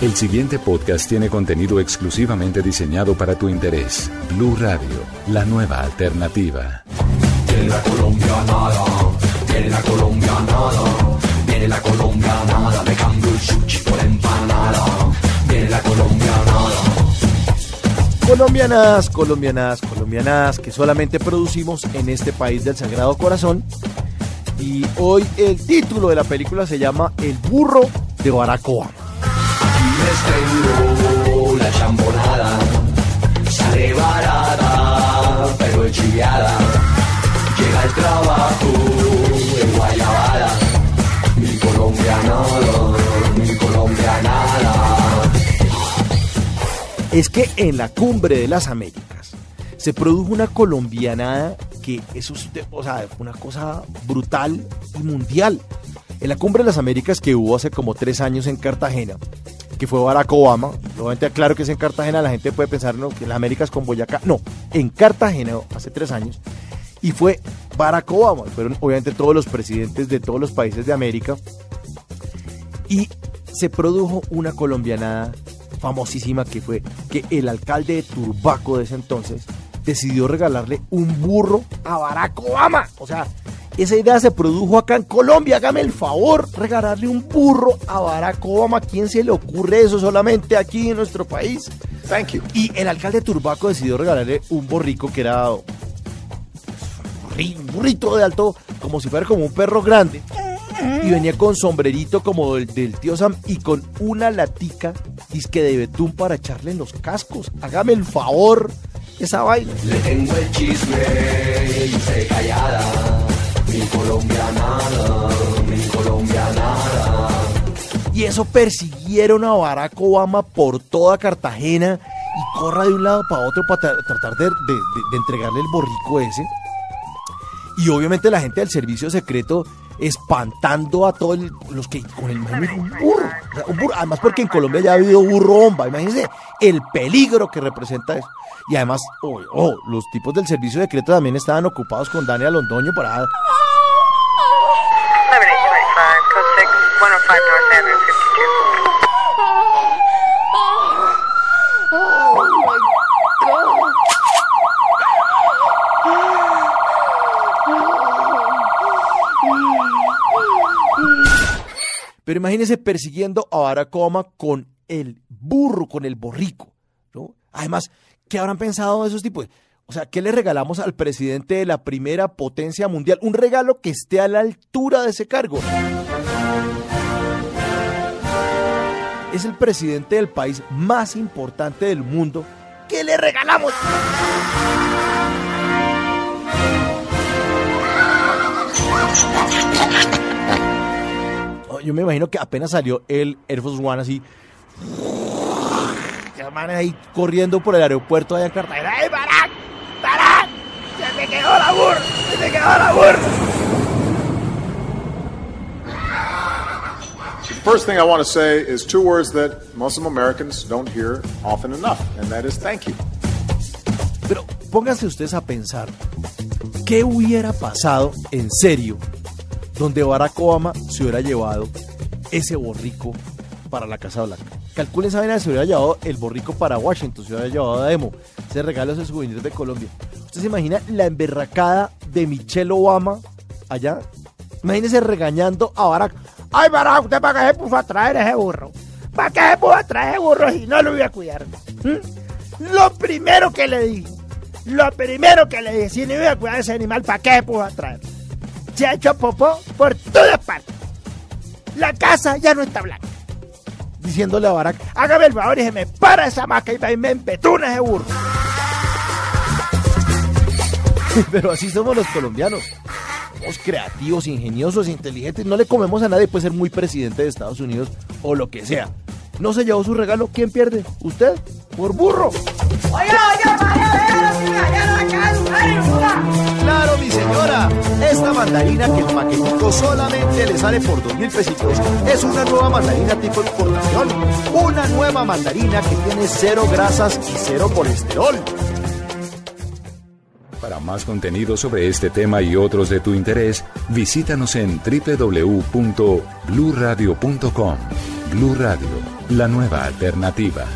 El siguiente podcast tiene contenido exclusivamente diseñado para tu interés. Blue Radio, la nueva alternativa. Viene la la la me cambio el sushi por empanada, viene la. Colombianas, colombianas, colombianas que solamente producimos en este país del Sagrado Corazón. Y hoy el título de la película se llama El burro de Barack Obama. Les tengo la chambonada, sale barata, pero es chiviada. Llega el trabajo en Guayabada, mi colombianada, mi colombianada. Es que en la cumbre de las Américas se produjo una colombianada que eso es o sea, una cosa brutal y mundial. En la cumbre de las Américas que hubo hace como tres años en Cartagena, que fue Barack Obama, obviamente claro que es en Cartagena, la gente puede pensar ¿no? que en las Américas con Boyacá, no, en Cartagena hace tres años, y fue Barack Obama, fueron obviamente todos los presidentes de todos los países de América, y se produjo una colombianada famosísima que fue que el alcalde de Turbaco de ese entonces decidió regalarle un burro a Barack Obama. O sea, esa idea se produjo acá en Colombia. Hágame el favor, regalarle un burro a Barack Obama. ¿A quién se le ocurre eso solamente aquí en nuestro país? Thank you. Y el alcalde de Turbaco decidió regalarle un borrico que era un burrito de alto, como si fuera como un perro grande. Y venía con sombrerito como el del tío Sam y con una latica disque de betún para echarle en los cascos. Hágame el favor, esa vaina. Le tengo el chisme y usted callada, colombianada, mi colombianada. Y eso persiguieron a Barack Obama por toda Cartagena y corra de un lado para otro para tra- tratar de, entregarle el borrico ese. Y obviamente la gente del servicio secreto espantando a todos los que con el un burro. Un burro. Además porque en Colombia ya ha habido burro bomba. Imagínense el peligro que representa eso. Y además, los tipos del servicio secreto también estaban ocupados con Daniel Londoño para Pero imagínense persiguiendo a Barack Obama con el burro, con el borrico. ¿no? Además, ¿qué habrán pensado esos tipos? O sea, ¿qué le regalamos al presidente de la primera potencia mundial? Un regalo que esté a la altura de ese cargo. Es el presidente del país más importante del mundo. ¿Qué le regalamos? Yo me imagino que apenas salió el Air Force One así. Ya van ahí corriendo por el aeropuerto allá en Cartagena. ¡Ay, Barack! ¡Barack! ¡Se me quedó la burra! ¡Se me quedó la burra! First thing I want to say is two words that Muslim Americans don't hear often enough, and that is thank you. Pero pónganse ustedes a pensar, ¿qué hubiera pasado en serio donde Barack Obama se hubiera llevado ese borrico para la Casa Blanca? Calculen esa vaina, se hubiera llevado el borrico para Washington, se hubiera llevado a Demo, ese regalo ese souvenir de Colombia. ¿Usted se imagina la emberracada de Michelle Obama allá? Imagínese regañando a Barack. Ay, Barack, ¿usted para qué se puso a traer ese burro? ¿Para qué se puso a traer ese burro si no lo voy a cuidar? ¿Mm? Lo primero que le dije, lo primero que le dije, si no iba a cuidar ese animal, ¿para qué se puso a traer? Se ha hecho popó por todas partes. La casa ya no está blanca. Diciéndole a Barack, hágame el favor y se me para esa maca y me empetuna ese burro. Pero así somos los colombianos. Somos creativos, ingeniosos, inteligentes. No le comemos a nadie, puede ser muy presidente de Estados Unidos o lo que sea. No se llevó su regalo, ¿quién pierde? ¿Usted? Por burro. Claro, mandarina que el paquetico solamente le sale por dos mil pesitos es una nueva mandarina tipo exportación. Una nueva mandarina que tiene cero grasas y cero colesterol. Para más contenido sobre este tema y otros de tu interés, visítanos en www.bluradio.com. Blu Radio, la nueva alternativa.